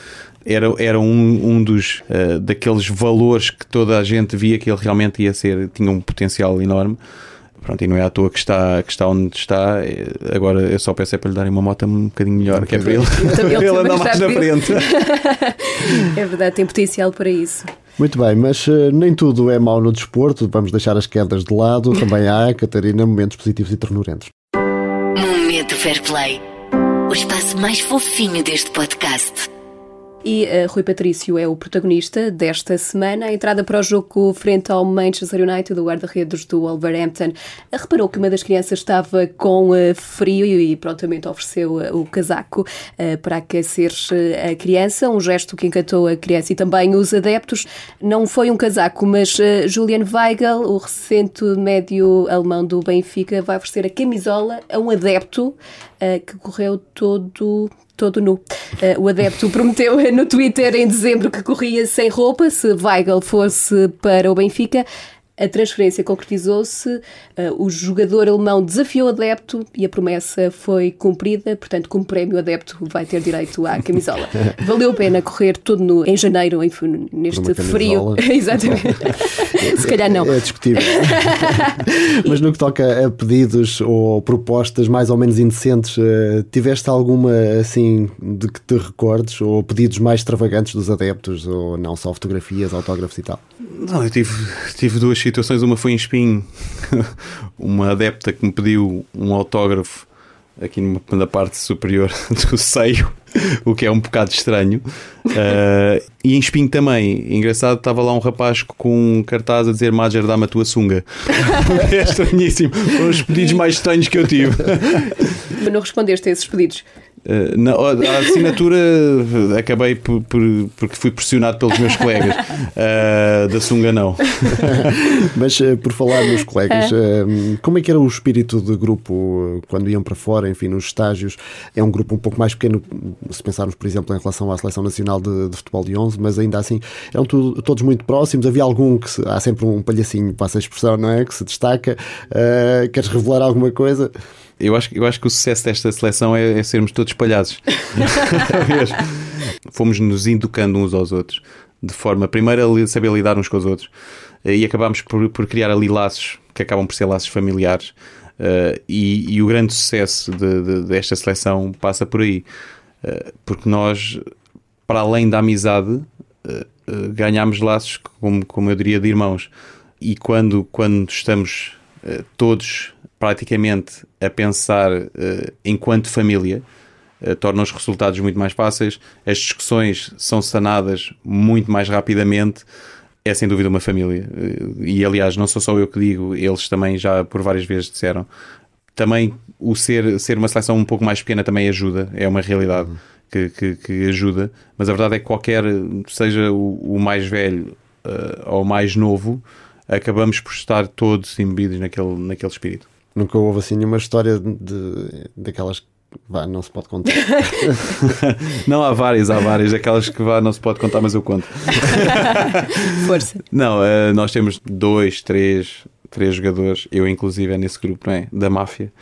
era, era um, um dos uh, daqueles valores que toda a gente via que ele realmente ia ser, tinha um potencial enorme. Pronto, e não é à toa que está, que está onde está. Agora eu só peço é para lhe darem uma moto um bocadinho melhor, que é para ele, ele andar mais na frente. é verdade, tem potencial para isso. Muito bem, mas uh, nem tudo é mau no desporto, vamos deixar as quedas de lado. Também há, Catarina, momentos positivos e ternurentos. Momento Fair Play o espaço mais fofinho deste podcast. E uh, Rui Patrício é o protagonista desta semana. A entrada para o jogo frente ao Manchester United, do guarda-redes do Wolverhampton, reparou que uma das crianças estava com uh, frio e prontamente ofereceu uh, o casaco para aquecer a criança, um gesto que encantou a criança e também os adeptos. Não foi um casaco, mas Julian Weigel, o recente médio alemão do Benfica, vai oferecer a camisola a um adepto que correu todo todo nu. Uh, o adepto prometeu no Twitter em dezembro que corria sem roupa se Weigl fosse para o Benfica. A transferência concretizou-se, uh, o jogador alemão desafiou o adepto e a promessa foi cumprida, portanto, como prémio, o adepto vai ter direito à camisola. Valeu a pena correr todo no, em janeiro, enfim, neste frio. Exatamente. Se calhar não. É, é discutível. Mas no que toca a pedidos ou propostas mais ou menos indecentes, uh, tiveste alguma assim de que te recordes ou pedidos mais extravagantes dos adeptos ou não só fotografias, autógrafos e tal? Não, eu tive, tive duas situações. Uma foi em Espinho, uma adepta que me pediu um autógrafo aqui na parte superior do seio, o que é um bocado estranho. Uh, e em Espinho também, engraçado, estava lá um rapaz com um cartaz a dizer Major, dá-me a tua sunga. é estranhíssimo. Foram os pedidos mais estranhos que eu tive. Mas não respondeste a esses pedidos? Uh, na, a assinatura acabei por, por, porque fui pressionado pelos meus colegas. Uh, da Sunga, não. Mas uh, por falar nos colegas, como é que era o espírito de grupo quando iam para fora, enfim, nos estágios? É um grupo um pouco mais pequeno, se pensarmos, por exemplo, em relação à Seleção Nacional de, de Futebol de 11, mas ainda assim eram tudo, todos muito próximos. Havia algum que se, há sempre um palhacinho, passa a expressão, não é? Que se destaca. queres revelar alguma coisa? Eu acho, eu acho que o sucesso desta seleção é, é sermos todos palhaços. Fomos nos educando uns aos outros, de forma, primeiro, a saber lidar uns com os outros, eh, e acabámos por, por criar ali laços que acabam por ser laços familiares. Uh, e, e, o grande sucesso de, de, desta seleção passa por aí, uh, porque nós, para além da amizade, uh, ganhámos laços, como, como eu diria, de irmãos. E quando, quando estamos todos praticamente a pensar enquanto família, torna os resultados muito mais fáceis, as discussões são sanadas muito mais rapidamente é sem dúvida uma família. E aliás, não sou só eu que digo, eles também já por várias vezes disseram. Também o ser, ser uma seleção um pouco mais pequena também ajuda, é uma realidade uhum. que, que, que, ajuda. Mas a verdade é que qualquer, seja o, o mais velho uh, ou o mais novo, acabamos por estar todos imbebidos naquele, naquele espírito. Nunca houve assim nenhuma história de, daquelas Vá, não se pode contar. não, há várias, há várias. Aquelas que vá, não se pode contar, mas eu conto. Força. Não, uh, nós temos dois, três, três jogadores, eu inclusive é nesse grupo, não é? Da máfia,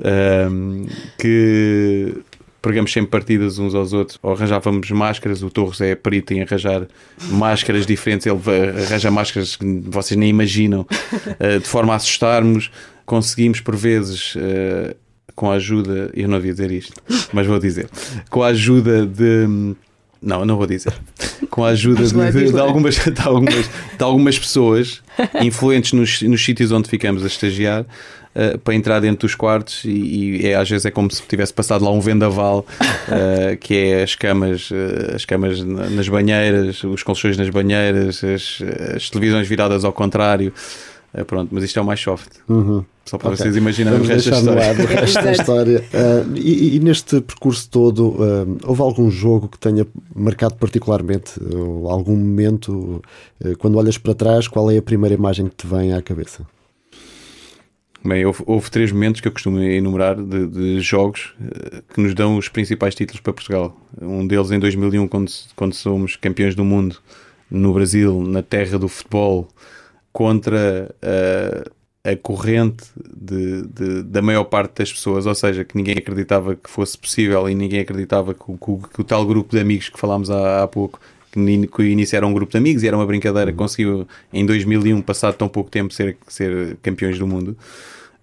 uh, que pregamos sempre partidas uns aos outros, ou arranjávamos máscaras, o Torres é perito em arranjar máscaras diferentes, ele arranja máscaras que vocês nem imaginam, uh, de forma a assustarmos. Conseguimos, por vezes, uh, com a ajuda, eu não devia dizer isto, mas vou dizer, com a ajuda de. Não, não vou dizer. Com a ajuda de, de, de, algumas, de, algumas, de algumas pessoas influentes nos, nos sítios onde ficamos a estagiar, uh, para entrar dentro dos quartos e, e é, às vezes é como se tivesse passado lá um vendaval, uh, que é as camas, uh, as camas nas banheiras, os colchões nas banheiras, as, as televisões viradas ao contrário. Pronto, mas isto é o mais soft. Uhum. Só para okay. vocês imaginarem o resto da história. o resto da história. Uh, e, e, neste percurso todo, uh, houve algum jogo que tenha marcado particularmente? Uh, algum momento, quando olhas para trás, qual é a primeira imagem que te vem à cabeça? Bem, houve, houve três momentos que eu costumo enumerar de, de, jogos que nos dão os principais títulos para Portugal. Um deles em 2001, quando, quando somos campeões do mundo no Brasil, na terra do futebol, contra a corrente de, de, da maior parte das pessoas, ou seja, que ninguém acreditava que fosse possível e ninguém acreditava que, que, que o tal grupo de amigos que falámos há, há pouco, que, que início era um grupo de amigos e era uma brincadeira, uhum. conseguiu em 2001, passado tão pouco tempo, ser, ser campeões do mundo.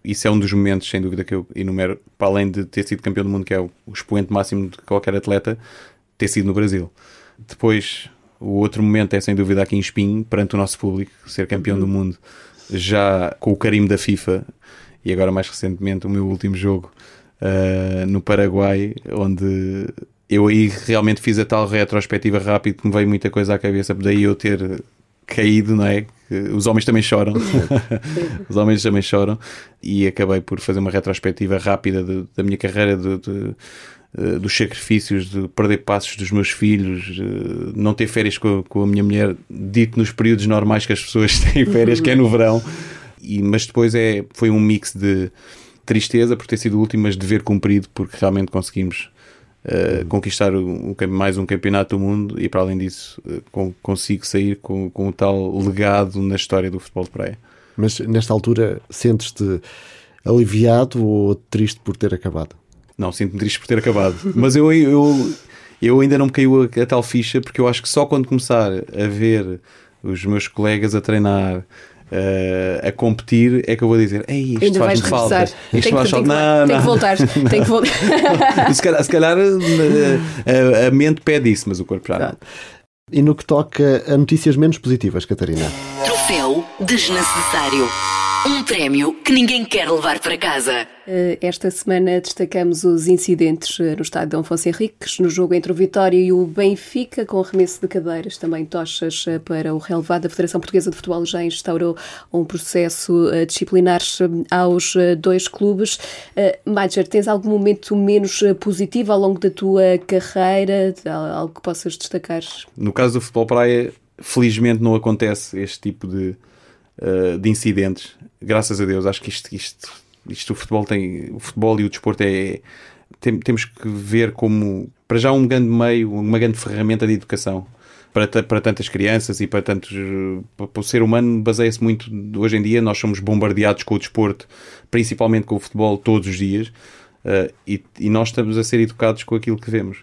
Isso é um dos momentos, sem dúvida, que eu enumero, para além de ter sido campeão do mundo, que é o, o expoente máximo de qualquer atleta, ter sido no Brasil. Depois, o outro momento é sem dúvida aqui em Espinho, perante o nosso público, ser campeão uhum. do mundo já com o carimbo da FIFA e agora mais recentemente o meu último jogo uh, no Paraguai, onde eu aí realmente fiz a tal retrospectiva rápida que me veio muita coisa à cabeça, daí eu ter caído, não é? Os homens também choram, os homens também choram, e acabei por fazer uma retrospectiva rápida de, da minha carreira, de, de eh, dos sacrifícios de perder passos dos meus filhos, uh, não ter férias com, com, a minha mulher, dito nos períodos normais que as pessoas têm férias, que é no verão. E, mas depois é, foi um mix de tristeza por ter sido o último, mas dever cumprido, porque realmente conseguimos uh, conquistar um, mais um campeonato do mundo e, para além disso, com, consigo sair com, com um tal legado na história do futebol de praia. Mas nesta altura sentes-te aliviado ou triste por ter acabado? Não, sinto-me triste por ter acabado. Mas eu, eu, eu ainda não me caiu a, a, tal ficha porque eu acho que só quando começar a ver os meus colegas a treinar. Uh, a competir é que eu vou dizer Ei, isto faz falta isto faz falta não, tem que voltar tem que voltar se calhar, se calhar a, a, mente pede isso mas o corpo já não. e no que toca a notícias menos positivas Catarina troféu desnecessário um prémio que ninguém quer levar para casa. Eh, esta semana destacamos os incidentes eh, no estádio Dom Afonso Henriques, no jogo entre o Vitória e o Benfica, com arremesso de cadeiras, também tochas eh, para o relevado. A Federação Portuguesa de Futebol já instaurou um processo disciplinar aos dois clubes. Major, tens algum momento menos positivo ao longo da tua carreira? Algo que possas destacar? No caso do futebol praia, felizmente não acontece este tipo de uh, de incidentes. Graças a Deus, acho que isto, isto, isto o futebol tem, o futebol e o desporto é, tem, temos que ver como para já um grande meio, uma grande ferramenta de educação. para, para tantas crianças e para tantos. Para, para o ser humano baseia-se muito. Hoje em dia, nós somos bombardeados com o desporto, principalmente com o futebol, todos os dias, uh, e, e nós estamos a ser educados com aquilo que vemos.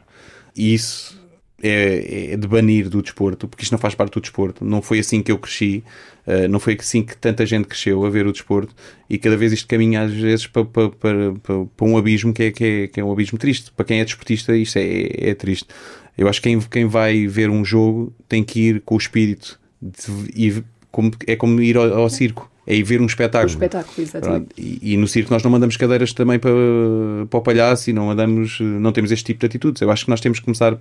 E isso é, é, de banir do desporto, porque isto não faz parte do desporto. Não foi assim que eu cresci, uh, não foi assim que tanta gente cresceu a ver o desporto, e cada vez isto caminha às vezes para, para, para, para um abismo que é, que, é, que é um abismo triste. Para quem é desportista, isto é, é triste. Eu acho que quem, quem vai ver um jogo tem que ir com o espírito, de, como, é como ir ao, ao circo é ir ver um espetáculo. Um espetáculo, exatamente. E, e, no circo nós não mandamos cadeiras também para, para o palhaço e não mandamos, não temos este tipo de atitudes. Eu acho que nós temos que começar a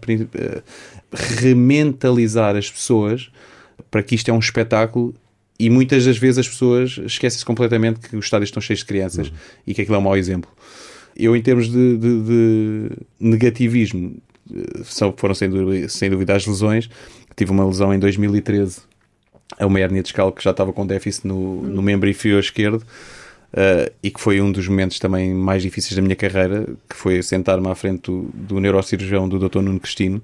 rementalizar as pessoas para que isto é um espetáculo e muitas das vezes as pessoas esquecem-se completamente que os estádios estão cheios de crianças uhum. e que aquilo é um mau exemplo. Eu, em termos de, de, de negativismo, são, foram sem dúvida, sem dúvida as lesões. Tive uma lesão em 2013 a uma hérnia discal que já estava com déficit no, no membro inferior esquerdo uh, e que foi um dos momentos também mais difíceis da minha carreira, que foi sentar-me à frente do, do neurocirurgião do Dr. Nuno Cristino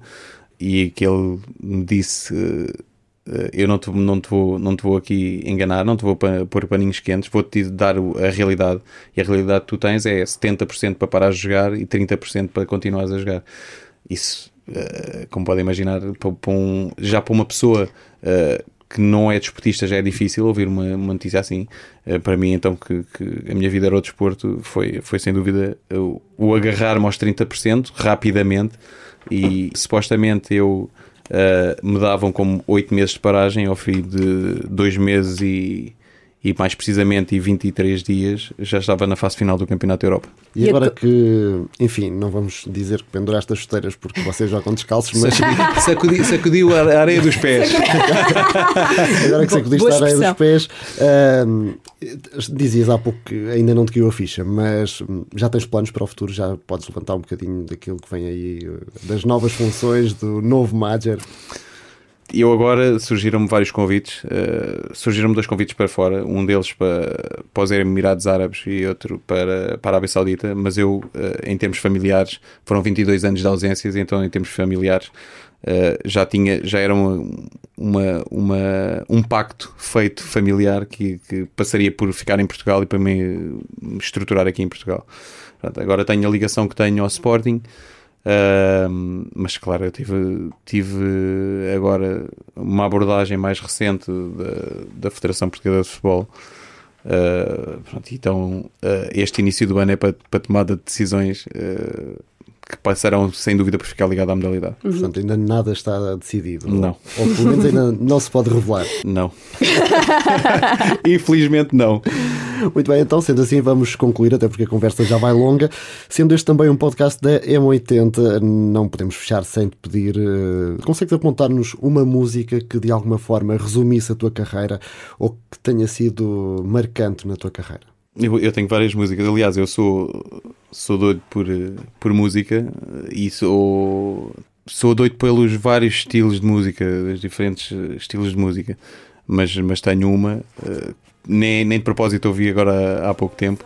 e que ele me disse uh, eu não te, não, te vou, não te vou aqui enganar, não te vou pôr paninhos quentes, vou-te dar a realidade. E a realidade que tu tens é 70% para parar de jogar e 30% para continuares a jogar. Isso, como podem imaginar, para um, já para uma pessoa uh, que não é desportista já é difícil ouvir uma, uma notícia assim. Uh, para mim, então, que, que, a minha vida era o desporto, foi, foi sem dúvida o, o agarrar-me aos 30% rapidamente e supostamente eu uh, me davam como 8 meses de paragem ao fim de 2 meses e e mais precisamente em 23 dias já estava na fase final do Campeonato da Europa. E, agora que, enfim, não vamos dizer que penduraste as chuteiras porque vocês jogam descalços, mas. Sacudi, sacudiu a areia dos pés. agora que sacudiste a areia dos pés, uh, dizias há pouco que ainda não te caiu a ficha, mas já tens planos para o futuro? Já podes levantar um bocadinho daquilo que vem aí, das novas funções do novo Major? Eu agora surgiram-me vários convites, uh, surgiram-me dois convites para fora, um deles para, para os Emirados Árabes e outro para, para a Arábia Saudita, mas eu, uh, em termos familiares, foram 22 anos de ausências, então em termos familiares uh, já tinha, já era uma, uma, uma, um pacto feito familiar que, que passaria por ficar em Portugal e para me estruturar aqui em Portugal. Pronto, agora tenho a ligação que tenho ao Sporting, Uh, mas claro, eu tive, tive agora uma abordagem mais recente da, da Federação Portuguesa de Futebol. Uh, pronto, então, uh, este início do ano é para, para tomada de decisões ah, que passarão sem dúvida por ficar ligado à modalidade. Uhum. Portanto, ainda nada está decidido. Não. Ou, ou pelo menos ainda não se pode revelar. Não. Infelizmente não. Muito bem, então, sendo assim, vamos concluir, até porque a conversa já vai longa. Sendo este também um podcast da M80, não podemos fechar sem te pedir. Uh, consegues apontar-nos uma música que de alguma forma resumisse a tua carreira ou que tenha sido marcante na tua carreira? Eu, eu tenho várias músicas. Aliás, eu sou, sou doido por, por música e sou, sou doido pelos vários estilos de música, os diferentes estilos de música. Mas, mas tenho uma uh, nem, nem de propósito ouvi agora há pouco tempo,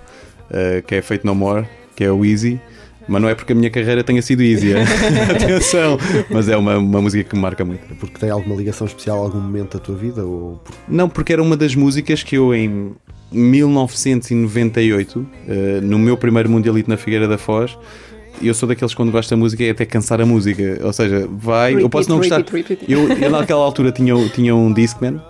uh, que é Feito No More, que é o Easy. Mas não é porque a minha carreira tenha sido easy, atenção, mas é uma, uma música que me marca muito. Porque tem alguma ligação especial a algum momento da tua vida? Ou... Não, porque era uma das músicas que eu em 1998, uh, eh, no meu primeiro Mundialito na Figueira da Foz, eu sou daqueles que quando gosto da música é até cansar a música. Ou seja, vai. Repeat, eu posso não repeat, gostar. Repeat, eu, eu, naquela altura tinha, tinha um Discman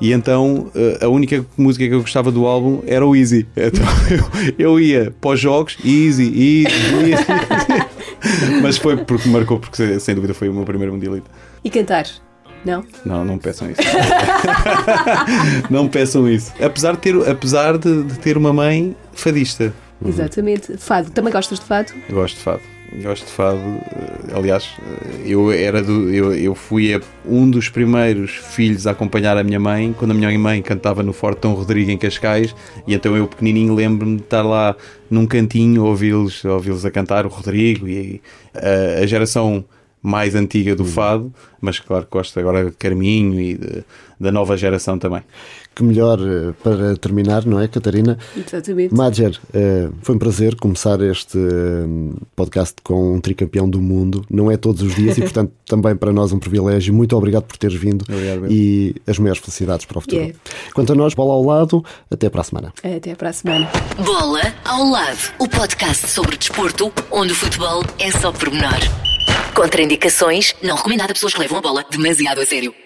e então eh, a única música que eu gostava do álbum era o Easy. Então eu, eu ia para os jogos, Easy, Easy, Easy. Mas foi porque marcou, porque sem dúvida foi o meu primeiro mundialito. E cantar? Não? Não, não peçam isso. não peçam isso. Apesar de ter, apesar de, de ter uma mãe fadista. Exatamente. Fado. Também gostas de fado? gosto de fado gosto de fado. Eh, aliás, eh, eu era do, eu, eu fui um dos primeiros filhos a acompanhar a minha mãe quando a minha mãe cantava no Forte Dom Rodrigo em Cascais e então eu pequenininho lembro-me de estar lá num cantinho ouvi-los ouvi a cantar o Rodrigo e a, a geração mais antiga do fado, mas claro que gosto agora de Carminho e de, da nova geração também. Que melhor eh, para terminar, não é, Catarina? Exatamente. Madger, eh, foi um prazer começar este eh, podcast com um tricampeão do mundo. Não é todos os dias e, portanto, também para nós um privilégio. Muito obrigado por teres vindo Obrigado. e as maiores felicidades para o futuro. Yeah. Quanto a nós, bola ao lado, até para a semana. Até para a semana. Bola ao lado, o podcast sobre desporto, onde o futebol é só pormenor. Contraindicações, não recomendado a pessoas que levam a bola demasiado a sério.